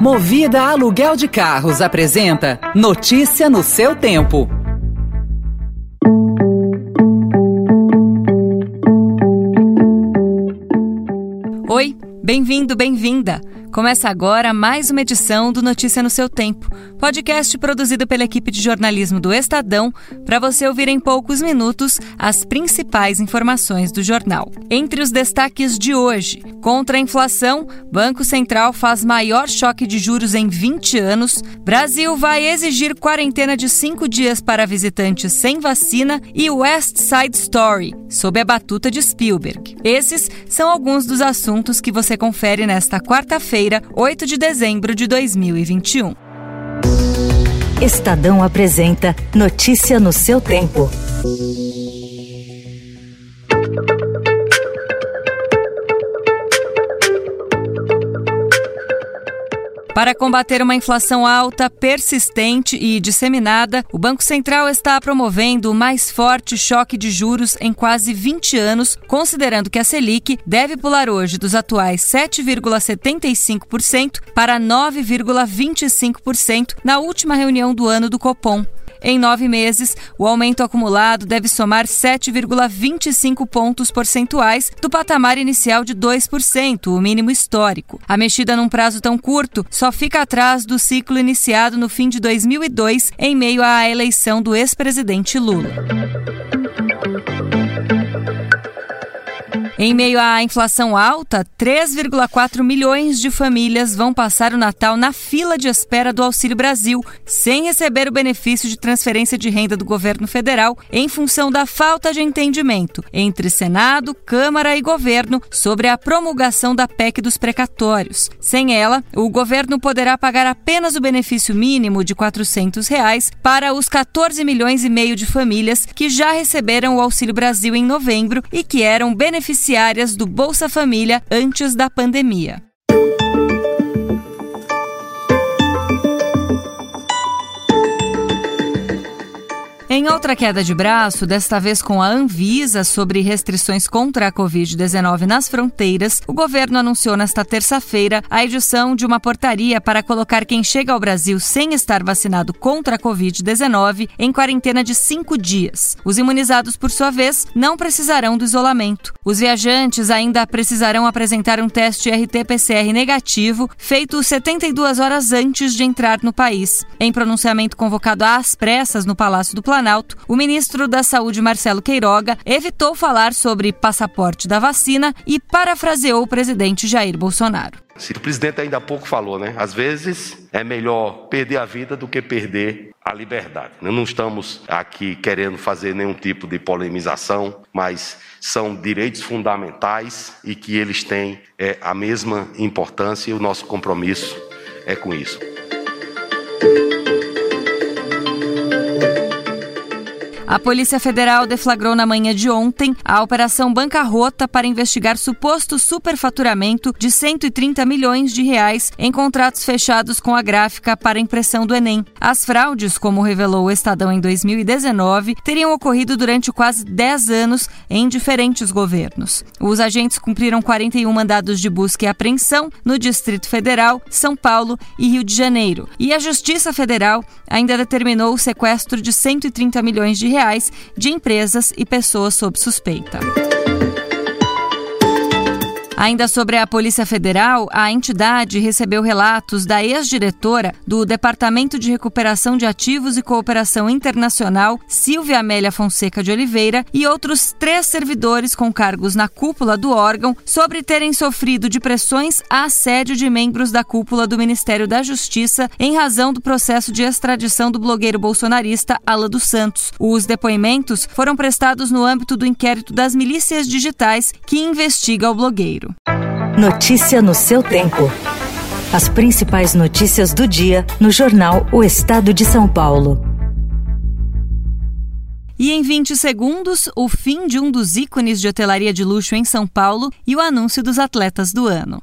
Movida Aluguel de Carros apresenta Notícia no seu tempo. Oi, bem-vindo, bem-vinda. Começa agora mais uma edição do Notícia no seu Tempo, podcast produzido pela equipe de jornalismo do Estadão, para você ouvir em poucos minutos as principais informações do jornal. Entre os destaques de hoje, contra a inflação, Banco Central faz maior choque de juros em 20 anos, Brasil vai exigir quarentena de cinco dias para visitantes sem vacina e West Side Story, sob a batuta de Spielberg. Esses são alguns dos assuntos que você confere nesta quarta-feira, 8 de dezembro de 2021. Estadão apresenta Notícia no seu tempo. Para combater uma inflação alta, persistente e disseminada, o Banco Central está promovendo o mais forte choque de juros em quase 20 anos, considerando que a Selic deve pular hoje dos atuais 7,75% para 9,25% na última reunião do ano do Copom. Em nove meses, o aumento acumulado deve somar 7,25 pontos percentuais do patamar inicial de 2%, o mínimo histórico. A mexida num prazo tão curto só fica atrás do ciclo iniciado no fim de 2002, em meio à eleição do ex-presidente Lula. Em meio à inflação alta, 3,4 milhões de famílias vão passar o Natal na fila de espera do Auxílio Brasil, sem receber o benefício de transferência de renda do governo federal, em função da falta de entendimento entre Senado, Câmara e governo sobre a promulgação da PEC dos precatórios. Sem ela, o governo poderá pagar apenas o benefício mínimo de 400 reais para os 14 milhões e meio de famílias que já receberam o Auxílio Brasil em novembro e que eram beneficiados beneficiárias do Bolsa Família antes da pandemia. Em outra queda de braço, desta vez com a Anvisa sobre restrições contra a Covid-19 nas fronteiras, o governo anunciou nesta terça-feira a edição de uma portaria para colocar quem chega ao Brasil sem estar vacinado contra a Covid-19 em quarentena de cinco dias. Os imunizados, por sua vez, não precisarão do isolamento. Os viajantes ainda precisarão apresentar um teste RT-PCR negativo feito 72 horas antes de entrar no país. Em pronunciamento convocado às pressas no Palácio do Planalto, Planalto, o ministro da Saúde, Marcelo Queiroga, evitou falar sobre passaporte da vacina e parafraseou o presidente Jair Bolsonaro. Se o presidente ainda há pouco falou, né? Às vezes é melhor perder a vida do que perder a liberdade. Não estamos aqui querendo fazer nenhum tipo de polemização, mas são direitos fundamentais e que eles têm é, a mesma importância e o nosso compromisso é com isso. A Polícia Federal deflagrou na manhã de ontem a Operação Bancarrota para investigar suposto superfaturamento de 130 milhões de reais em contratos fechados com a gráfica para impressão do Enem. As fraudes, como revelou o Estadão em 2019, teriam ocorrido durante quase 10 anos em diferentes governos. Os agentes cumpriram 41 mandados de busca e apreensão no Distrito Federal, São Paulo e Rio de Janeiro. E a Justiça Federal ainda determinou o sequestro de 130 milhões de reais reais de empresas e pessoas sob suspeita. Ainda sobre a Polícia Federal, a entidade recebeu relatos da ex-diretora do Departamento de Recuperação de Ativos e Cooperação Internacional, Silvia Amélia Fonseca de Oliveira, e outros três servidores com cargos na cúpula do órgão sobre terem sofrido de pressões a assédio de membros da cúpula do Ministério da Justiça em razão do processo de extradição do blogueiro bolsonarista Ala dos Santos. Os depoimentos foram prestados no âmbito do inquérito das milícias digitais que investiga o blogueiro. Notícia no seu tempo. As principais notícias do dia no jornal O Estado de São Paulo. E em 20 segundos, o fim de um dos ícones de hotelaria de luxo em São Paulo e o anúncio dos atletas do ano.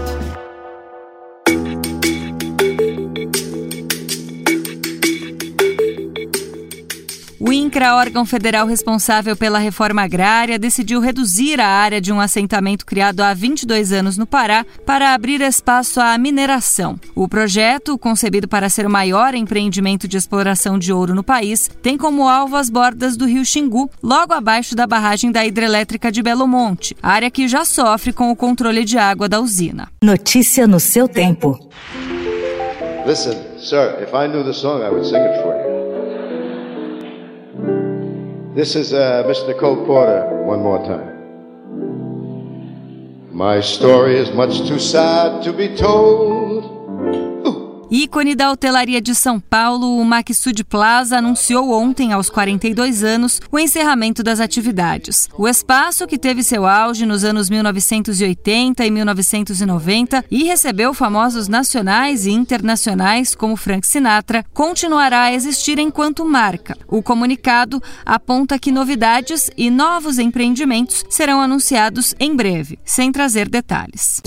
O INCRA, órgão federal responsável pela reforma agrária, decidiu reduzir a área de um assentamento criado há 22 anos no Pará para abrir espaço à mineração. O projeto, concebido para ser o maior empreendimento de exploração de ouro no país, tem como alvo as bordas do rio Xingu, logo abaixo da barragem da hidrelétrica de Belo Monte, área que já sofre com o controle de água da usina. Notícia no seu tempo. Listen, sir, if I knew the song, I would sing it for This is uh, Mr. Cole Porter one more time. My story is much too sad to be told. Ícone da hotelaria de São Paulo, o Maxud Plaza anunciou ontem, aos 42 anos, o encerramento das atividades. O espaço, que teve seu auge nos anos 1980 e 1990 e recebeu famosos nacionais e internacionais como Frank Sinatra, continuará a existir enquanto marca. O comunicado aponta que novidades e novos empreendimentos serão anunciados em breve, sem trazer detalhes.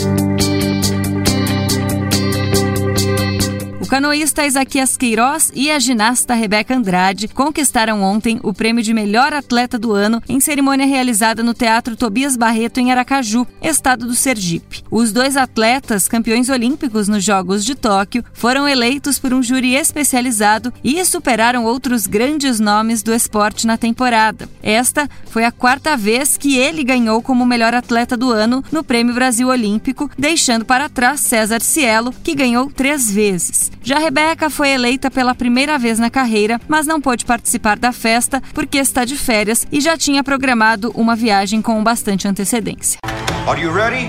O canoísta Isaquias Queiroz e a ginasta Rebeca Andrade conquistaram ontem o prêmio de melhor atleta do ano em cerimônia realizada no Teatro Tobias Barreto em Aracaju, estado do Sergipe. Os dois atletas, campeões olímpicos nos Jogos de Tóquio, foram eleitos por um júri especializado e superaram outros grandes nomes do esporte na temporada. Esta foi a quarta vez que ele ganhou como melhor atleta do ano no Prêmio Brasil Olímpico, deixando para trás César Cielo, que ganhou três vezes. Já Rebeca foi eleita pela primeira vez na carreira, mas não pôde participar da festa porque está de férias e já tinha programado uma viagem com bastante antecedência. Are you ready?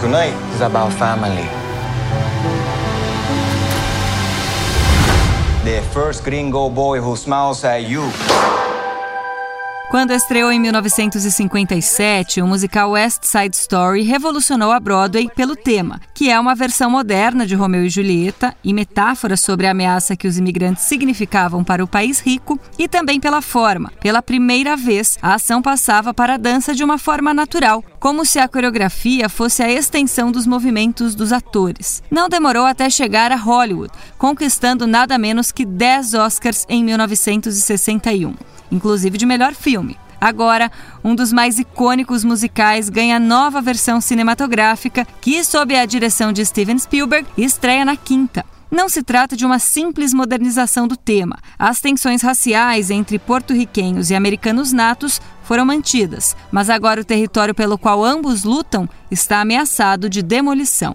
Tonight is about family. The first gringo boy who smiles at you. Quando estreou em 1957, o musical West Side Story revolucionou a Broadway pelo tema, que é uma versão moderna de Romeu e Julieta e metáfora sobre a ameaça que os imigrantes significavam para o país rico, e também pela forma. Pela primeira vez, a ação passava para a dança de uma forma natural, como se a coreografia fosse a extensão dos movimentos dos atores. Não demorou até chegar a Hollywood, conquistando nada menos que 10 Oscars em 1961 inclusive de melhor filme. Agora, um dos mais icônicos musicais ganha nova versão cinematográfica, que, sob a direção de Steven Spielberg, estreia na quinta. Não se trata de uma simples modernização do tema. As tensões raciais entre porto-riquenhos e americanos natos foram mantidas, mas agora o território pelo qual ambos lutam está ameaçado de demolição.